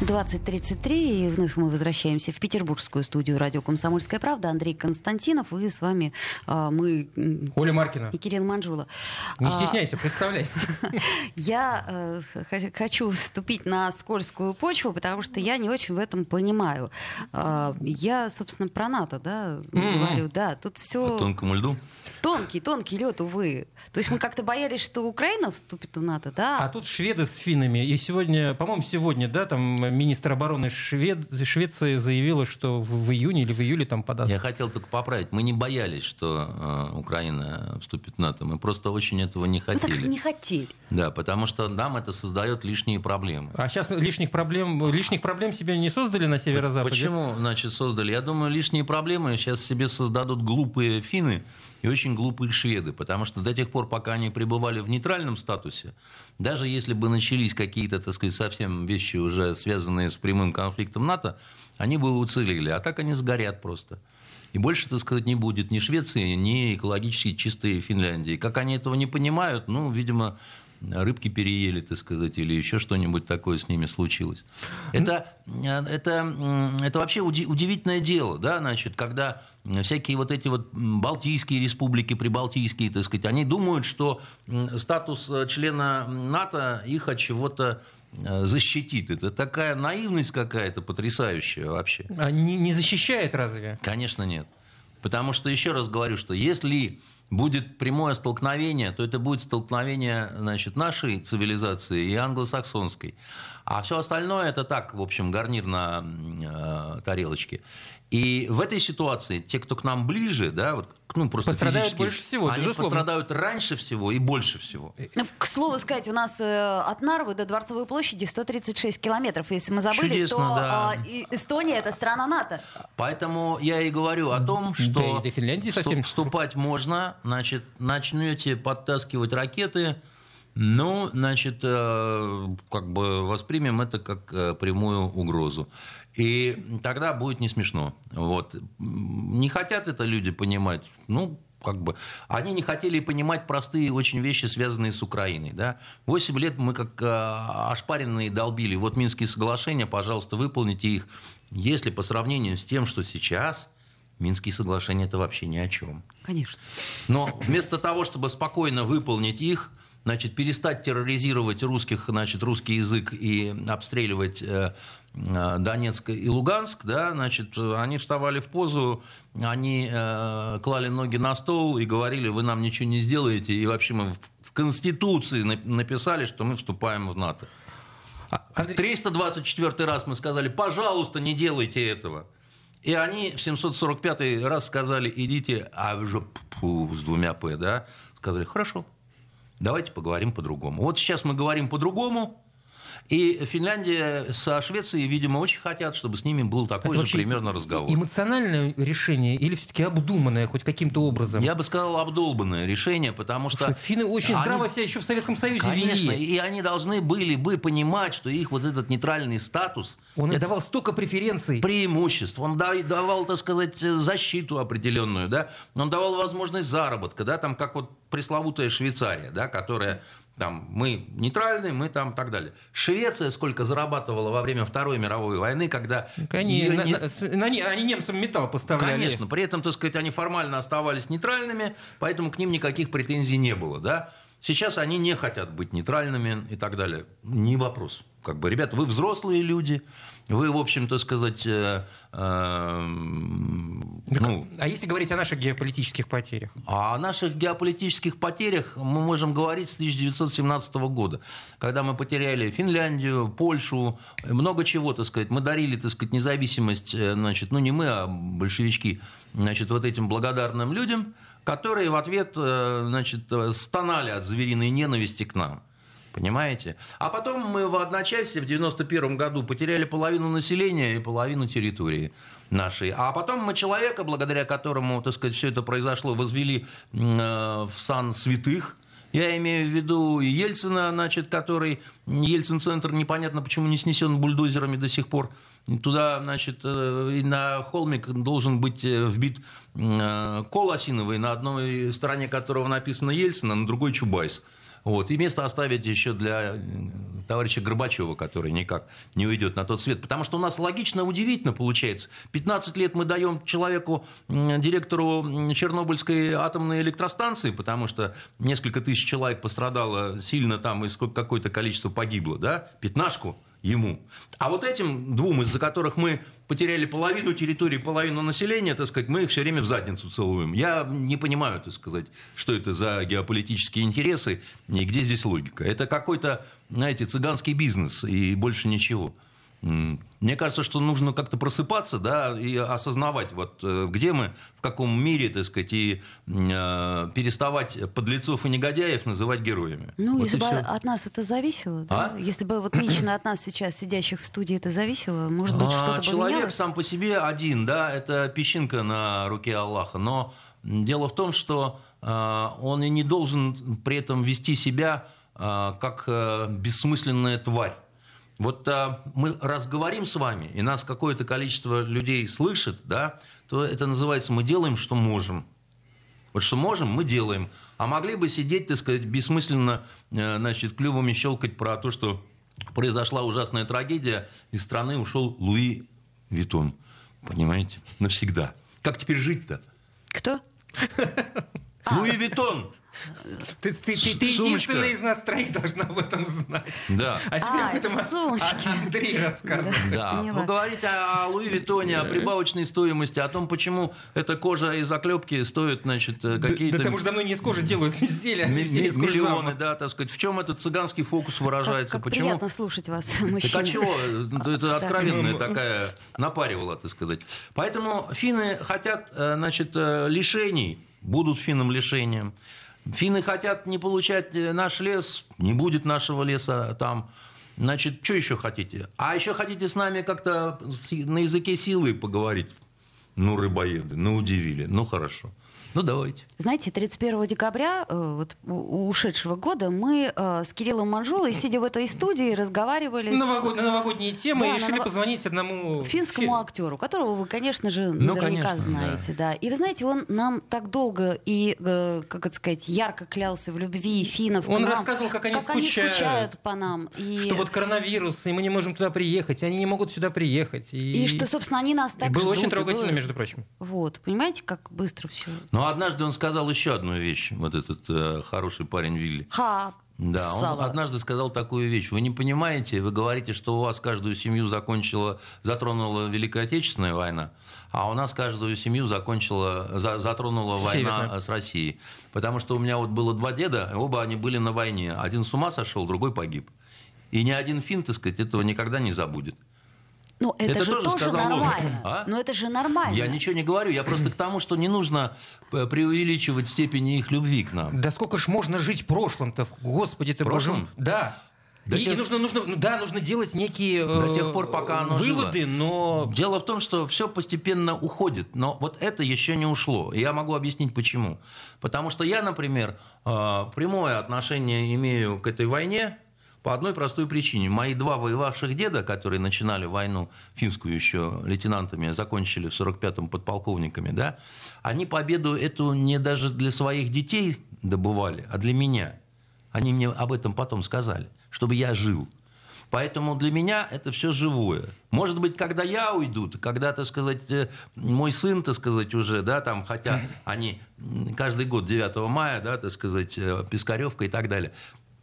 20.33, и вновь мы возвращаемся в петербургскую студию радио «Комсомольская правда». Андрей Константинов, и с вами а, мы... Оля Маркина. И Кирилл Манжула. Не а, стесняйся, представляй. Я э, хочу вступить на скользкую почву, потому что я не очень в этом понимаю. Э, я, собственно, про НАТО, да, mm-hmm. говорю, да, тут все... По тонкому льду? Тонкий, тонкий лед, увы. То есть мы как-то боялись, что Украина вступит в НАТО, да? А тут шведы с финнами. И сегодня, по-моему, сегодня, да, там министр обороны Швед... Швеции заявила, что в, июне или в июле там подаст. Я хотел только поправить. Мы не боялись, что э, Украина вступит в НАТО. Мы просто очень этого не хотели. Ну так не хотели. Да, потому что нам это создает лишние проблемы. А сейчас лишних проблем, лишних проблем себе не создали на северо-западе? Почему, значит, создали? Я думаю, лишние проблемы сейчас себе создадут глупые финны, и очень глупые шведы, потому что до тех пор, пока они пребывали в нейтральном статусе, даже если бы начались какие-то, так сказать, совсем вещи уже связанные с прямым конфликтом НАТО, они бы уцелели, а так они сгорят просто. И больше, так сказать, не будет ни Швеции, ни экологически чистой Финляндии. Как они этого не понимают, ну, видимо, рыбки переели, так сказать, или еще что-нибудь такое с ними случилось. Это, это, это вообще удивительное дело, да, значит, когда всякие вот эти вот балтийские республики, прибалтийские, так сказать, они думают, что статус члена НАТО их от чего-то э, защитит. Это такая наивность какая-то потрясающая вообще. А не, не защищает разве? Конечно, нет. Потому что, еще раз говорю, что если будет прямое столкновение, то это будет столкновение значит, нашей цивилизации и англосаксонской. А все остальное это так, в общем, гарнир на э, тарелочке. И в этой ситуации те, кто к нам ближе, да, вот, ну, просто пострадают больше всего, они безусловно. пострадают раньше всего и больше всего. Ну, к слову сказать, у нас э, от Нарвы до Дворцовой площади 136 километров. Если мы забыли, Чудесно, то да. э, Эстония это страна НАТО. Поэтому я и говорю о том, что да, и до Финляндии совсем... вступать можно, значит, начнете подтаскивать ракеты, ну, значит, э, как бы воспримем это как э, прямую угрозу. И тогда будет не смешно. Вот. Не хотят это люди понимать. Ну, как бы, они не хотели понимать простые очень вещи, связанные с Украиной. Да? Восемь лет мы как э, ошпаренные долбили. Вот Минские соглашения, пожалуйста, выполните их. Если по сравнению с тем, что сейчас, Минские соглашения это вообще ни о чем. Конечно. Но вместо того, чтобы спокойно выполнить их, значит, перестать терроризировать русских, значит, русский язык и обстреливать э, э, Донецк и Луганск, да, значит, они вставали в позу, они э, клали ноги на стол и говорили, вы нам ничего не сделаете, и вообще мы в Конституции написали, что мы вступаем в НАТО. А, Андрей... 324 раз мы сказали, пожалуйста, не делайте этого. И они в 745 раз сказали, идите, а уже с двумя «п», да, сказали, хорошо, Давайте поговорим по-другому. Вот сейчас мы говорим по-другому, и Финляндия со Швецией, видимо, очень хотят, чтобы с ними был такой Это же примерно разговор. Эмоциональное решение или все-таки обдуманное хоть каким-то образом? Я бы сказал обдолбанное решение, потому что... что финны очень они... здраво себя еще в Советском Союзе Конечно, вели. и они должны были бы понимать, что их вот этот нейтральный статус... Он это давал столько преференций. Преимуществ. Он давал, так сказать, защиту определенную, да? Он давал возможность заработка, да, там как вот пресловутая Швейцария, да, которая там, мы нейтральные, мы там так далее. Швеция сколько зарабатывала во время Второй мировой войны, когда... Конечно, не... на, на, они немцам металл поставляли. Конечно, при этом, так сказать, они формально оставались нейтральными, поэтому к ним никаких претензий не было, да. Сейчас они не хотят быть нейтральными и так далее. Не вопрос. Как бы, ребята, вы взрослые люди, вы, в общем-то сказать... Э, э, ну, а если говорить о наших геополитических потерях? О наших геополитических потерях мы можем говорить с 1917 года, когда мы потеряли Финляндию, Польшу, много чего, так сказать. Мы дарили, так сказать, независимость, э, значит, ну не мы, а большевички, значит, вот этим благодарным людям, которые в ответ, э, значит, стонали от звериной ненависти к нам. Понимаете? А потом мы в одночасье в 91 году потеряли половину населения и половину территории нашей. А потом мы человека, благодаря которому, так сказать, все это произошло, возвели э, в сан святых. Я имею в виду Ельцина, значит, который Ельцин-центр непонятно почему не снесен бульдозерами до сих пор. Туда, значит, э, на холмик должен быть э, вбит кол осиновый, на одной стороне которого написано Ельцин, а на другой Чубайс. Вот. И место оставить еще для э, товарища Горбачева, который никак не уйдет на тот свет. Потому что у нас логично удивительно получается. 15 лет мы даем человеку, директору Чернобыльской атомной электростанции, потому что несколько тысяч человек пострадало сильно там и какое-то количество погибло, да, пятнашку – ему. А вот этим двум, из-за которых мы потеряли половину территории, половину населения, так сказать, мы их все время в задницу целуем. Я не понимаю, так сказать, что это за геополитические интересы и где здесь логика. Это какой-то, знаете, цыганский бизнес и больше ничего. Мне кажется, что нужно как-то просыпаться, да, и осознавать, вот э, где мы, в каком мире, так сказать, и э, переставать подлецов и негодяев называть героями. Ну, вот если бы все. от нас это зависело, да? А? Если бы вот лично от нас сейчас сидящих в студии это зависело, может быть, что-то бы Человек менялось? сам по себе один, да, это песчинка на руке Аллаха, но дело в том, что э, он и не должен при этом вести себя э, как э, бессмысленная тварь. Вот а, мы разговорим с вами, и нас какое-то количество людей слышит, да, то это называется «мы делаем, что можем». Вот что можем, мы делаем. А могли бы сидеть, так сказать, бессмысленно, э, значит, клювами щелкать про то, что произошла ужасная трагедия, из страны ушел Луи Витон. Понимаете? Навсегда. Как теперь жить-то? Кто? Луи Витон! Ты, ты, ты, ты единственная из нас троих должна об этом знать. Да. А А, об этом это сумочки. Андрей рассказывает. Да, Поняла. вы говорите о Луи Виттоне, о прибавочной стоимости, о том, почему эта кожа из оклепки стоит, значит, э, Да, какие-то... да там уж давно не из кожи делают изделия, они все из миллионы, да, так сказать. В чем этот цыганский фокус Как, выражается? как почему? приятно слушать вас, Так мужчина. а чего? Это откровенная такая напаривала, так сказать. Поэтому финны хотят, э, значит, э, лишений, будут финнам лишением. Финны хотят не получать э, наш лес, не будет нашего леса там. Значит, что еще хотите? А еще хотите с нами как-то на языке силы поговорить? Ну, рыбоеды, ну, удивили. Ну, хорошо. Ну, давайте. Знаете, 31 декабря э, вот, у- ушедшего года мы э, с Кириллом Манжулой, сидя в этой студии, разговаривали Новогод- на новогодние темы Да, и решили ново- позвонить одному с финскому фи- актеру, которого вы, конечно же, Ну, наверняка конечно, знаете. Да. И вы знаете, он нам так долго и, э, как это сказать, ярко клялся в любви финнов. к Он нам, рассказывал, как они скучают. скучают по нам. И, Что вот коронавирус, и мы не можем туда приехать, они не могут сюда приехать. И, и что, собственно, они нас и так было ждут. очень и трогательно, было- между прочим. Вот, понимаете, как быстро все. Но однажды он сказал еще одну вещь, вот этот э, хороший парень Вилли. Ха, Да, он сало. однажды сказал такую вещь. Вы не понимаете, вы говорите, что у вас каждую семью закончила, затронула Великая Отечественная война, а у нас каждую семью закончила, за- затронула война Северная. с Россией. Потому что у меня вот было два деда, оба они были на войне. Один с ума сошел, другой погиб. И ни один фин, так сказать, этого никогда не забудет. Ну, это, Это же тоже тоже, нормально. А? Но это же нормально. Я ничего не говорю, я просто к тому, что не нужно э, преувеличивать степень их любви к нам. Да сколько ж можно жить прошлым-то? Господи ты, боже Прошлым? мой. Да. До и, тех- и нужно, нужно, ну да, нужно делать некие До э, тех пор, пока оно выводы, живо. но Дело в том, что все постепенно уходит, но вот это еще не ушло. И я могу объяснить почему. Потому что я, например, э, прямое отношение имею к этой войне по одной простой причине. Мои два воевавших деда, которые начинали войну финскую еще лейтенантами, закончили в 45-м подполковниками, да, они победу эту не даже для своих детей добывали, а для меня. Они мне об этом потом сказали, чтобы я жил. Поэтому для меня это все живое. Может быть, когда я уйду, когда, так сказать, э, мой сын, так сказать, уже, да, там, хотя они каждый год 9 мая, да, так сказать, э, Пискаревка и так далее.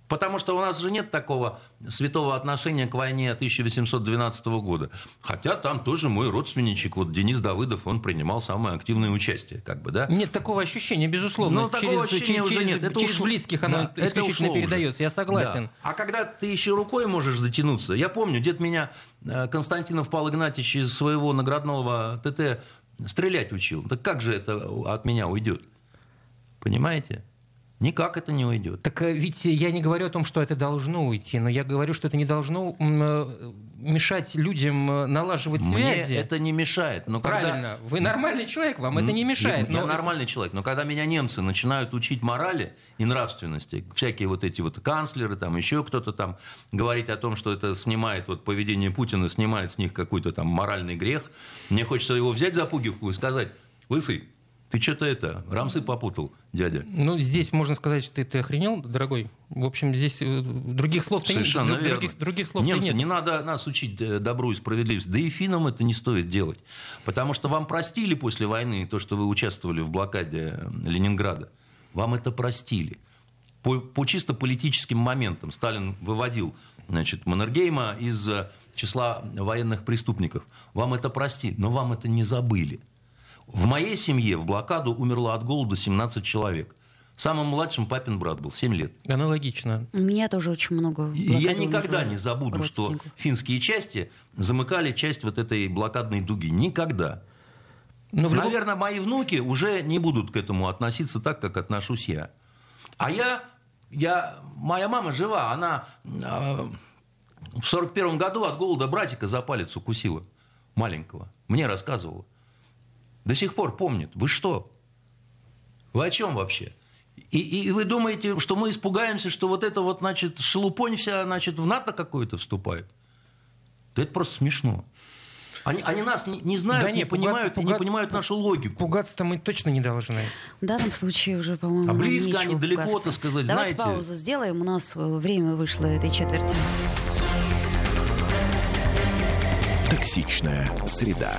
Потому что у нас же нет такого святого отношения к войне 1812 года. Хотя там тоже мой родственничек, вот Денис Давыдов, он принимал самое активное участие, как бы, да. нет такого ощущения, безусловно. Ну, такого через, ощущения через- уже нет. Это через ушло. близких оно Да, это исключительно ушло уже. передается. Я согласен. Да. А когда ты еще рукой можешь дотянуться, я помню, дед меня э, Константинов Павел Игнатьевич из своего наградного ТТ стрелять учил. Так как же это от меня уйдет? Понимаете? Никак это не уйдет. Так э, ведь я не говорю о том, что это должно уйти, но я говорю, что это не должно э, мешать людям э, налаживать Мне связи. это не мешает. Но когда- Правильно. Вы нормальный человек, вам это не мешает. Я, я но- нормальный человек, но когда меня немцы начинают учить морали и нравственности, всякие вот эти вот канцлеры, там еще кто-то там говорить о том, что это снимает вот поведение Путина, снимает с них какой-то там моральный грех, мне хочется его взять за пуговку и сказать, лысый, ты что-то это, рамсы попутал, дядя. Ну, здесь можно сказать, что ты, ты охренел, дорогой. В общем, здесь э, других нет. Совершенно Друг- верно. Других, других слов Немцы, нет. не надо нас учить э, добру и справедливости. Да и финнам это не стоит делать. Потому что вам простили после войны то, что вы участвовали в блокаде э, Ленинграда. Вам это простили. По, по чисто политическим моментам Сталин выводил значит, Маннергейма из числа военных преступников. Вам это простили, но вам это не забыли. В моей семье в блокаду умерло от голода 17 человек. Самым младшим папин брат был, 7 лет. Аналогично. У меня тоже очень много И я никогда не забуду, что финские части замыкали часть вот этой блокадной дуги. Никогда. Но в любом- Наверное, мои внуки уже не будут к этому относиться так, как отношусь я. А я, я моя мама жива, она э, в сорок первом году от голода братика за палец укусила маленького. Мне рассказывала. До сих пор помнит. Вы что? Вы о чем вообще? И, и вы думаете, что мы испугаемся, что вот это вот, значит, шелупонь вся, значит, в НАТО какое-то вступает? Да это просто смешно. Они, они нас не, не знают, да не, не понимают пугаться, и не понимают нашу логику. Пугаться-то мы точно не должны. В данном случае уже, по-моему, А близко они, далеко, так сказать, Давайте знаете. паузу сделаем. У нас э, время вышло этой четверти. Токсичная среда.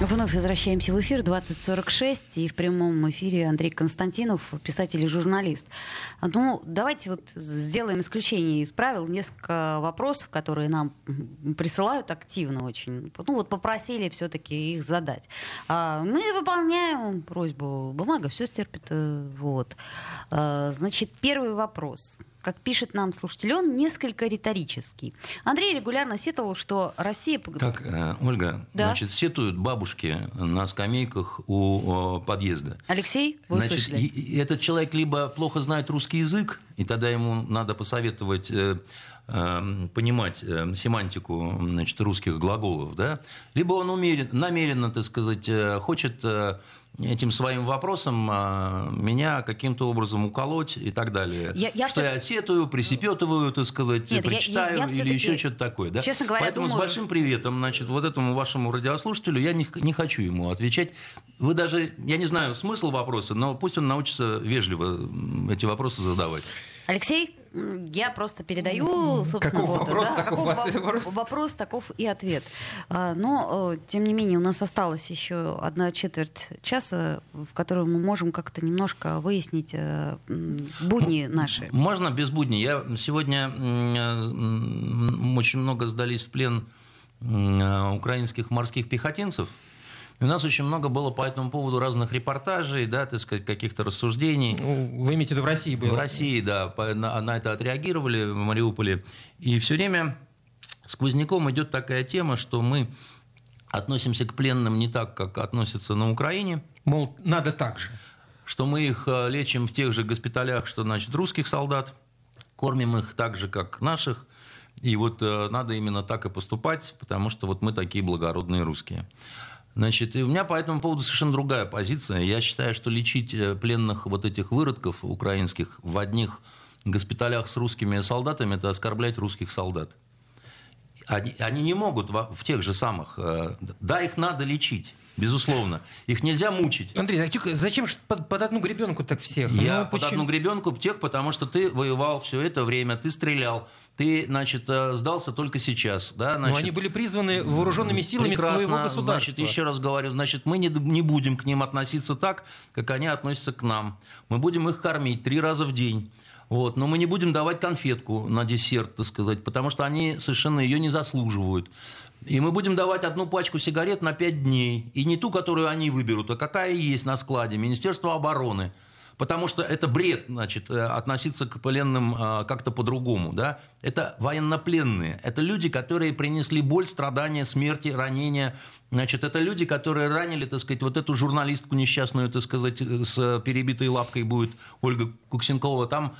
Вновь возвращаемся в эфир 2046. И в прямом эфире Андрей Константинов, писатель и журналист. Ну, давайте вот сделаем исключение из правил. Несколько вопросов, которые нам присылают активно очень. Ну, вот попросили все-таки их задать. А, мы выполняем просьбу. Бумага все стерпит. Э, вот. А, значит, первый вопрос как пишет нам слушатель, он несколько риторический. Андрей регулярно сетовал, что Россия... Так, э, Ольга, да? значит, сетуют бабушки на скамейках у подъезда. Алексей, вы значит, услышали? этот человек либо плохо знает русский язык, и тогда ему надо посоветовать э, э, понимать э, семантику значит, русских глаголов, да? либо он умерен, намеренно, так сказать, хочет этим своим вопросом а, меня каким-то образом уколоть и так далее. Я, я что я сетую, присепетываю, так сказать, Нет, прочитаю я, я, я или еще что-то такое. Да? Честно говоря, Поэтому думаю... с большим приветом, значит, вот этому вашему радиослушателю я не, не хочу ему отвечать. Вы даже, я не знаю смысл вопроса, но пусть он научится вежливо эти вопросы задавать. Алексей, я просто передаю, собственно, каков вот, вопрос, да, таков каков вопрос. вопрос, таков и ответ. А, но, тем не менее, у нас осталось еще одна четверть часа, в которую мы можем как-то немножко выяснить э, будни наши. Можно без будней. Я сегодня очень много сдались в плен украинских морских пехотинцев – у нас очень много было по этому поводу разных репортажей, да, так сказать, каких-то рассуждений. Ну, вы имеете в виду в России было? В России, да, на, на это отреагировали в Мариуполе. И все время сквозняком идет такая тема, что мы относимся к пленным не так, как относятся на Украине. Мол, надо так же. Что мы их э, лечим в тех же госпиталях, что, значит, русских солдат, кормим их так же, как наших. И вот э, надо именно так и поступать, потому что вот мы такие благородные русские. Значит, и у меня по этому поводу совершенно другая позиция. Я считаю, что лечить э, пленных вот этих выродков украинских в одних госпиталях с русскими солдатами – это оскорблять русских солдат. Они, они не могут в, в тех же самых... Э, да, их надо лечить. Безусловно. Их нельзя мучить. Андрей, а зачем же под, под одну гребенку так всех? Я ну, под почему? одну гребенку тех, потому что ты воевал все это время, ты стрелял, ты, значит, э, сдался только сейчас. Да, значит, Но они были призваны вооруженными силами прекрасно, своего государства. Значит, еще раз говорю, значит, мы не, не будем к ним относиться так, как они относятся к нам. Мы будем их кормить три раза в день. Вот. Но мы не будем давать конфетку на десерт, так сказать, потому что они совершенно ее не заслуживают. И мы будем давать одну пачку сигарет на 5 дней. И не ту, которую они выберут, а какая есть на складе. Министерство обороны. Потому что это бред, значит, э, относиться к пленным э, как-то по-другому, да. Это военнопленные. Это люди, которые принесли боль, страдания, смерти, ранения. Значит, это люди, которые ранили, так сказать, вот эту журналистку несчастную, так сказать, э, с перебитой лапкой будет Ольга Куксенкова. Там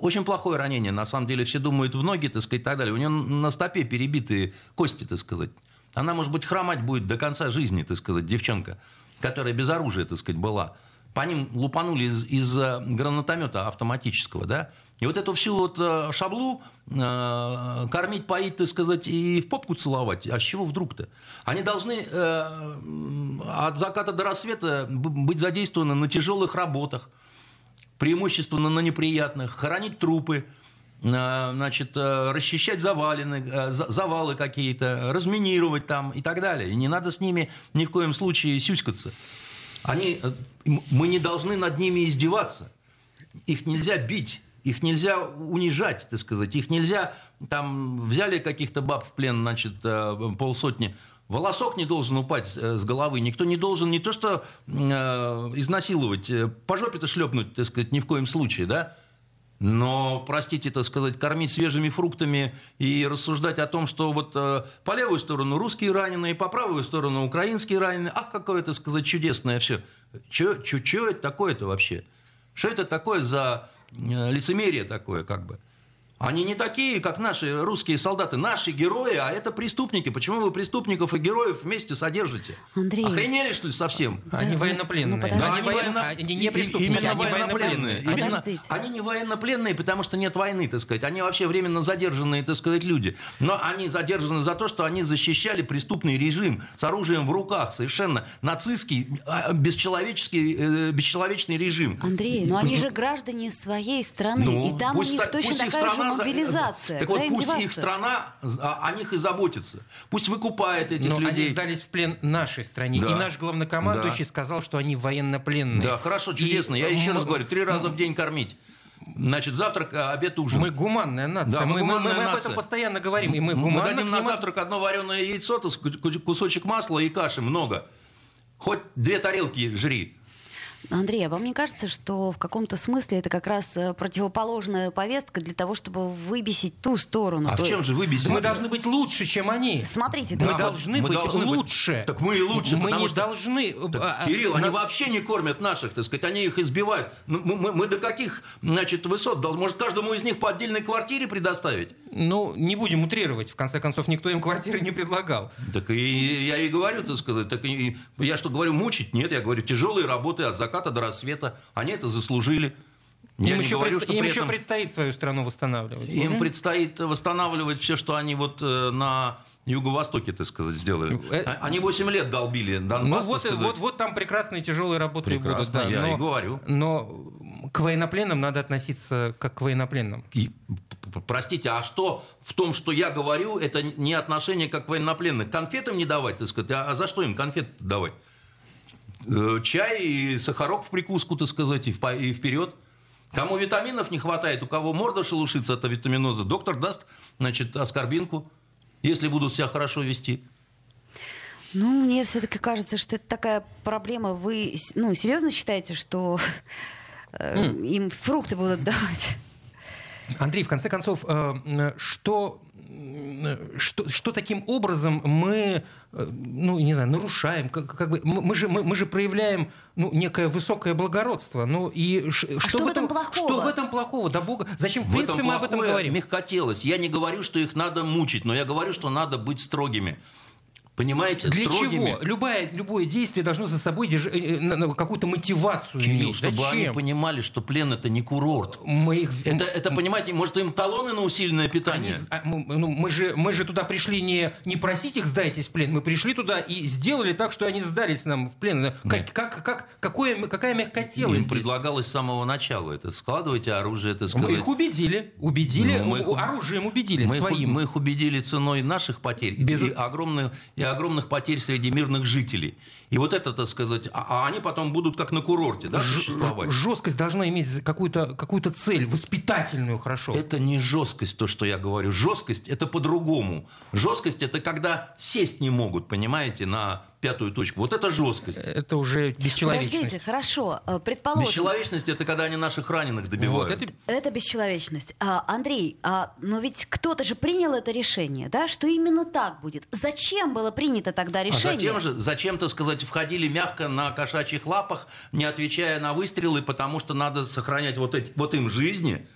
очень плохое ранение, на самом деле, все думают в ноги, так сказать, и так далее. У нее на стопе перебитые кости, так сказать. Она, может быть, хромать будет до конца жизни, так сказать, девчонка, которая без оружия, так сказать, была. По ним лупанули из, из гранатомета автоматического, да. И вот эту всю вот э, шаблу э, кормить, поить, так сказать, и в попку целовать. А с чего вдруг-то? Они должны э, от заката до рассвета быть задействованы на тяжелых работах преимущественно на неприятных, хоронить трупы, э, значит, э, расчищать завалины, э, завалы какие-то, разминировать там и так далее. И не надо с ними ни в коем случае сюськаться. Они, мы не должны над ними издеваться. Их нельзя бить, их нельзя унижать, так сказать. Их нельзя, там, взяли каких-то баб в плен, значит, полсотни, Волосок не должен упасть э, с головы. Никто не должен не то что э, изнасиловать, э, по жопе-то шлепнуть, так сказать, ни в коем случае, да? Но, простите, так сказать, кормить свежими фруктами и рассуждать о том, что вот э, по левую сторону русские раненые, по правую сторону украинские раненые, ах, какое это, сказать, чудесное все. Что это такое-то вообще? Что это такое за лицемерие такое, как бы? Они не такие, как наши русские солдаты. Наши герои, а это преступники. Почему вы преступников и героев вместе содержите? Андрей. Охренели, что ли, совсем? Они военнопленные. Ну. Да, они, военно- военно- они не и- преступники, именно они военнопленные. Именно- Подождите. они не военнопленные, потому что нет войны, так сказать. Они вообще временно задержанные, так сказать, люди. Но они задержаны за то, что они защищали преступный режим с оружием в руках. Совершенно нацистский, а, бесчеловеческий, э, бесчеловечный режим. Андрей, но они же граждане своей страны, Ну, и там у них точно такая же страна за- мобилизация. Так вот, пусть их страна о, о них и заботится. Пусть выкупает этих Но они людей. сдались в плен нашей стране. Да. И наш главнокомандующий Да. сказал, что они военнопленные. Да, хорошо, И чудесно. Я еще мы- раз говорю, три раза в день кормить. Значит, завтрак, а, обед, ужин. Мы гуманная нация. Да, мы мы, мы- мы об этом постоянно говорим. И мы Мы дадим на завтрак одно вареное яйцо, кусочек масла и каши много. Хоть две тарелки жри. Андрей, а вам не кажется, что в каком-то смысле это как раз э, противоположная повестка для того, чтобы выбесить ту сторону? А То в чем же вы без Мы должны быть лучше, чем они. Смотрите, Мы должны мы быть должны быть- лучше. Так мы и лучше, Мы потому не что- должны... Так, а, Кирилл, они на- вообще не кормят наших, так сказать, они их избивают. Ну, Мы, мы- мы до каких, значит, высот? Может, каждому из них по отдельной квартире предоставить? Ну, не будем утрировать. В конце концов, никто им квартиры не предлагал. Так и я и говорю, так сказать, так и, я что говорю, мучить? Нет, я говорю, тяжелые работы от заката до рассвета. Они это заслужили. Я им еще, говорю, предс- что им еще этом предстоит свою страну восстанавливать. им предстоит восстанавливать все, что они вот э, на Юго-Востоке, так сказать, сделали. Э, А- Они 8 лет долбили Донбасс, Ну вот, сказать. вот, вот там прекрасные тяжелые работы и будут. Прекрасно, да. я но, и говорю. Но к военнопленным надо относиться как к военнопленным. И, простите, а что в том, что я говорю, это не отношение как военнопленных? Конфетам не давать, так сказать, а, а за что им конфет давать? Э, Чай и сахарок в прикуску, так сказать, и вперед. Кому витаминов не хватает, у кого морда шелушится от витаминоза, доктор даст, значит, аскорбинку, если будут себя хорошо вести. Ну, мне все-таки кажется, что это такая проблема. Вы, с- ну, серьезно считаете, что э, им фрукты будут давать? Андрей, в конце концов, э, э, что, что, что таким образом мы, э, ну, не знаю, нарушаем, как, как бы, мы, мы же, мы, мы же проявляем ну, некое высокое благородство. Ну, и ш- А что в этом плохого? Что в этом плохого? Да бога, зачем, в В принципе, этом мы об этом говорим? мягкотелость. Я не говорю, что их надо мучить, но я говорю, что надо быть строгими. Понимаете? Для строгими. чего? Любое, любое действие должно за собой держ- э, э, какую-то мотивацию Кирилл, иметь. чтобы они Зачем? понимали, что плен это не курорт. Мы их... Это, это, понимаете, может, им талоны на усиленное Они- питание? а, мы, ну, мы, же, мы же туда пришли не, не просить их сдайтесь в плен, мы пришли туда и сделали так, что они сдались нам в плен. Как, как, как, какое, какая мягкотелость Им здесь? предлагалось с самого начала. Это складывайте оружие, это Мы сказать. их убедили, убедили, Ну, мы их оружием убедили мы, их, своим. мы их убедили ценой наших потерь Без- и, огромных, и огромных потерь среди мирных жителей. И вот это, так сказать, а, а они потом будут как на курорте, да, существовать. Жесткость должна иметь какую-то какую цель, воспитательную, хорошо. Это не жесткость, то, что я говорю. Жесткость это по-другому. Жесткость это когда сесть не могут, понимаете, на пятую точку. Вот это жесткость. Это уже бесчеловечность. Подождите, хорошо, э, предположим. Бесчеловечность это когда они наших раненых Вот, добивают. это Это бесчеловечность. А, Андрей, а, но ведь кто-то же принял это решение, да, что именно так будет. Зачем было принято тогда А решение? затем же, зачем, так сказать, входили мягко на кошачьих лапах, не отвечая на выстрелы, потому что надо сохранять вот, эти, вот им жизни.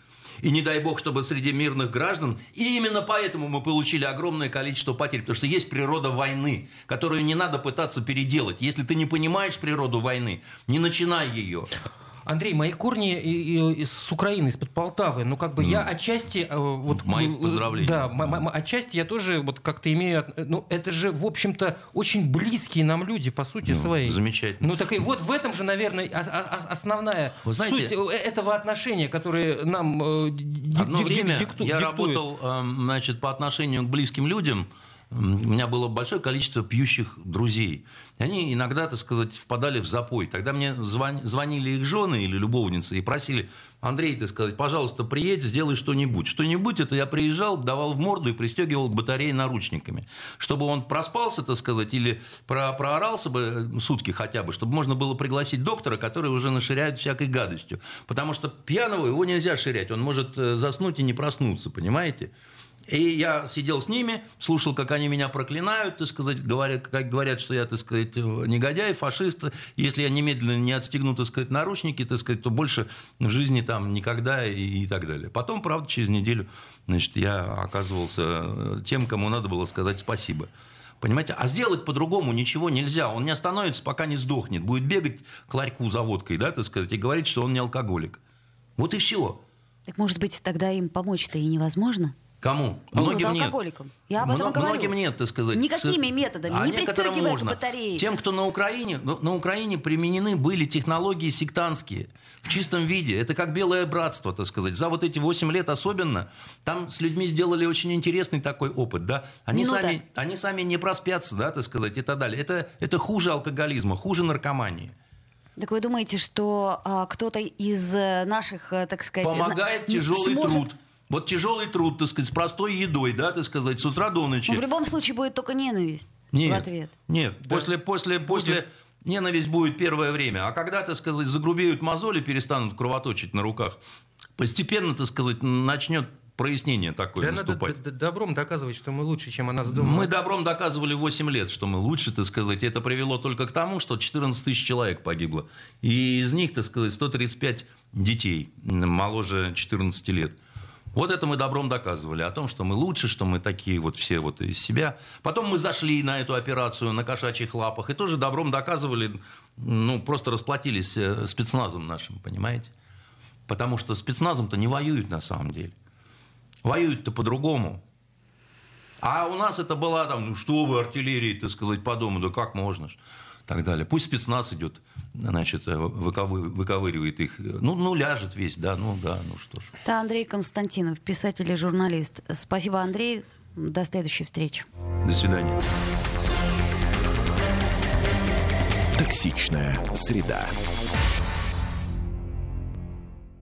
И не дай бог, чтобы среди мирных граждан. И именно поэтому мы получили огромное количество потерь. Потому что есть природа войны, которую не надо пытаться переделать. Если ты не понимаешь природу войны, не начинай ее. Андрей, мои корни с Украины, из-под Полтавы. Ну, как бы я отчасти... э, Вот, Мои э, поздравления. Да, м- отчасти я тоже вот как-то имею... Ну, это же, в общем-то, очень близкие нам люди, по сути Ну, своей. замечательно. Ну, так и вот в этом же, наверное, основная Вы знаете- суть э, этого отношения, которое нам Одно время дикту- я диктует. работал значит, по отношению к близким людям. У меня было большое количество пьющих друзей. Они иногда, так сказать, впадали в запой. Тогда мне звон- звонили их жены или любовницы и просили, Андрей, так сказать, пожалуйста, приедь, сделай что-нибудь. Что-нибудь это я приезжал, давал в морду и пристегивал к батарее наручниками. Чтобы он проспался, так сказать, или про- проорался бы э, сутки хотя бы, чтобы можно было пригласить доктора, который уже наширяет всякой гадостью. Потому что пьяного его нельзя ширять, он может э, заснуть и не проснуться, понимаете? И я сидел с ними, слушал, как они меня проклинают, так сказать, говорят, как говорят, что я, так сказать, негодяй, фашист. Если я немедленно не отстегну, так сказать, наручники, так сказать, то больше в жизни там никогда и, и так далее. Потом, правда, через неделю, значит, я оказывался тем, кому надо было сказать спасибо. Понимаете? А сделать по-другому ничего нельзя. Он не остановится, пока не сдохнет. Будет бегать к ларьку за водкой, да, так сказать, и говорить, что он не алкоголик. Вот и все. Так, может быть, тогда им помочь-то и невозможно? Кому? Ну, многим алкоголикам. нет. Я об этом Мно- говорю. Многим нет, так сказать. Никакими методами, а не пристегивая к батарее. Тем, кто на Украине, ну, на Украине применены были технологии сектантские в чистом виде. Это как белое братство, так сказать. За вот эти 8 лет особенно, там с людьми сделали очень интересный такой опыт, да. Они, сами, они сами не проспятся, да, так сказать, и так далее. Это, это хуже алкоголизма, хуже наркомании. Так вы думаете, что а, кто-то из э, наших, э, так сказать... Помогает тяжелый сможет... труд. Вот тяжелый труд, так сказать, с простой едой, да, так сказать, с утра до ночи. Ну, в любом случае будет только ненависть нет, в ответ. Нет, да. после, после, после ненависть будет первое время. А когда, так сказать, загрубеют мозоли, перестанут кровоточить на руках, постепенно, так сказать, начнет прояснение такое да наступать. Надо добром доказывать, что мы лучше, чем она задумала. Мы добром доказывали 8 лет, что мы лучше, так сказать. Это привело только к тому, что 14 тысяч человек погибло. И из них, так сказать, 135 детей моложе 14 лет. Вот это мы добром доказывали, о том, что мы лучше, что мы такие вот все вот из себя. Потом мы зашли на эту операцию на кошачьих лапах и тоже добром доказывали, ну, просто расплатились э, спецназом нашим, понимаете? Потому что спецназом-то не воюют на самом деле. Воюют-то по-другому. А у нас это была там, ну что вы, артиллерии, так сказать, по дому, да как можно? Так далее. Пусть спецназ идет, значит, э, выковы, выковыривает их. Ну, ну, ляжет весь, да, ну, да, ну что ж. Это Андрей Константинов, писатель и журналист. Спасибо, Андрей. До следующей встречи. До свидания. Токсичная среда.